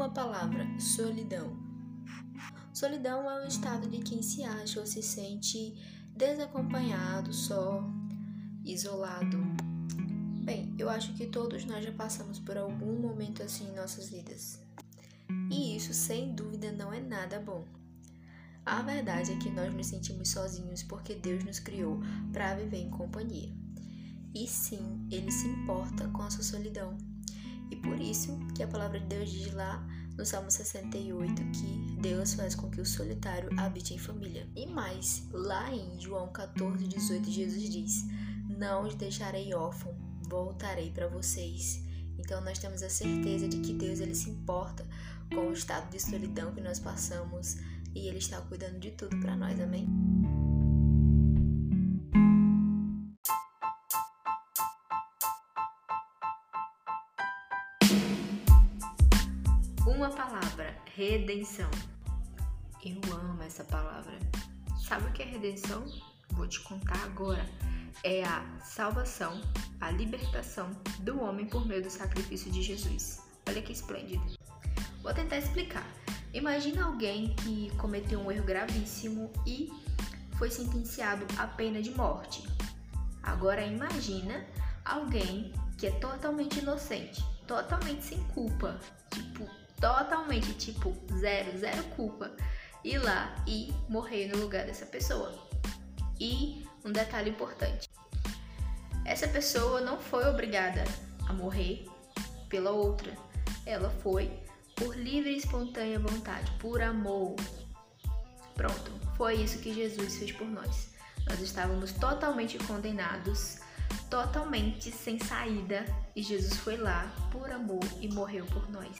Uma palavra: solidão. Solidão é um estado de quem se acha ou se sente desacompanhado, só, isolado. Bem, eu acho que todos nós já passamos por algum momento assim em nossas vidas. E isso, sem dúvida, não é nada bom. A verdade é que nós nos sentimos sozinhos porque Deus nos criou para viver em companhia. E sim, Ele se importa com a sua solidão. E por isso que a palavra de Deus diz lá no Salmo 68 que Deus faz com que o solitário habite em família. E mais, lá em João 14, 18, Jesus diz: Não os deixarei órfão, voltarei para vocês. Então nós temos a certeza de que Deus ele se importa com o estado de solidão que nós passamos, e Ele está cuidando de tudo para nós, amém? Uma palavra, redenção. Eu amo essa palavra. Sabe o que é redenção? Vou te contar agora. É a salvação, a libertação do homem por meio do sacrifício de Jesus. Olha que esplêndido. Vou tentar explicar. Imagina alguém que cometeu um erro gravíssimo e foi sentenciado à pena de morte. Agora imagina alguém que é totalmente inocente, totalmente sem culpa, tipo, totalmente tipo zero, zero culpa, ir lá e morrer no lugar dessa pessoa. E um detalhe importante: essa pessoa não foi obrigada a morrer pela outra, ela foi por livre e espontânea vontade, por amor. Pronto, foi isso que Jesus fez por nós. Nós estávamos totalmente condenados, totalmente sem saída, e Jesus foi lá por amor e morreu por nós.